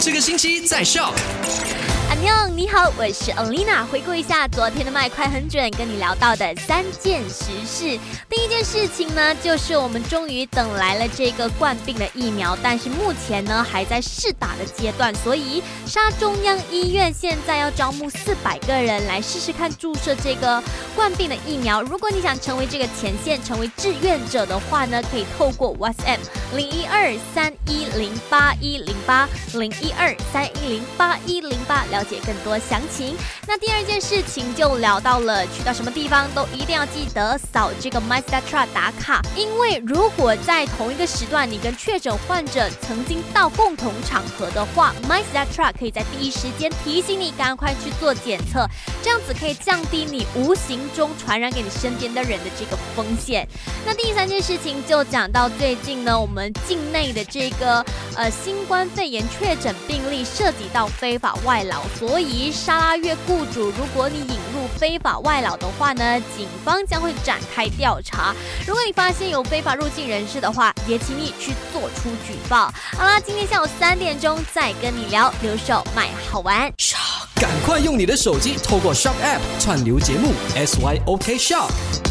这个星期在笑。阿妞，你好，我是 Olina。回顾一下昨天的麦快很准，跟你聊到的三件实事。第一件事情呢，就是我们终于等来了这个冠病的疫苗，但是目前呢还在试打的阶段，所以沙中央医院现在要招募四百个人来试试看注射这个冠病的疫苗。如果你想成为这个前线，成为志愿者的话呢，可以透过 WhatsApp 零一二三一零八一零八零一二三一零八一零八了解更多详情。那第二件事情就聊到了，去到什么地方都一定要记得扫这个 MyStatra 打卡，因为如果在同一个时段你跟确诊患者曾经到共同场合的话，MyStatra 可以在第一时间提醒你赶快去做检测，这样子可以降低你无形中传染给你身边的人的这个风险。那第三件事情就讲到最近呢，我们境内的这个呃新冠肺炎确诊病例涉及到非法外劳，所以沙拉越雇主，如果你引入非法外劳的话呢，警方将会展开调查。如果你发现有非法入境人士的话，也请你去做出举报。好啦，今天下午三点钟再跟你聊留守卖好玩。赶快用你的手机透过 Shop App 串流节目 SYOK Shop。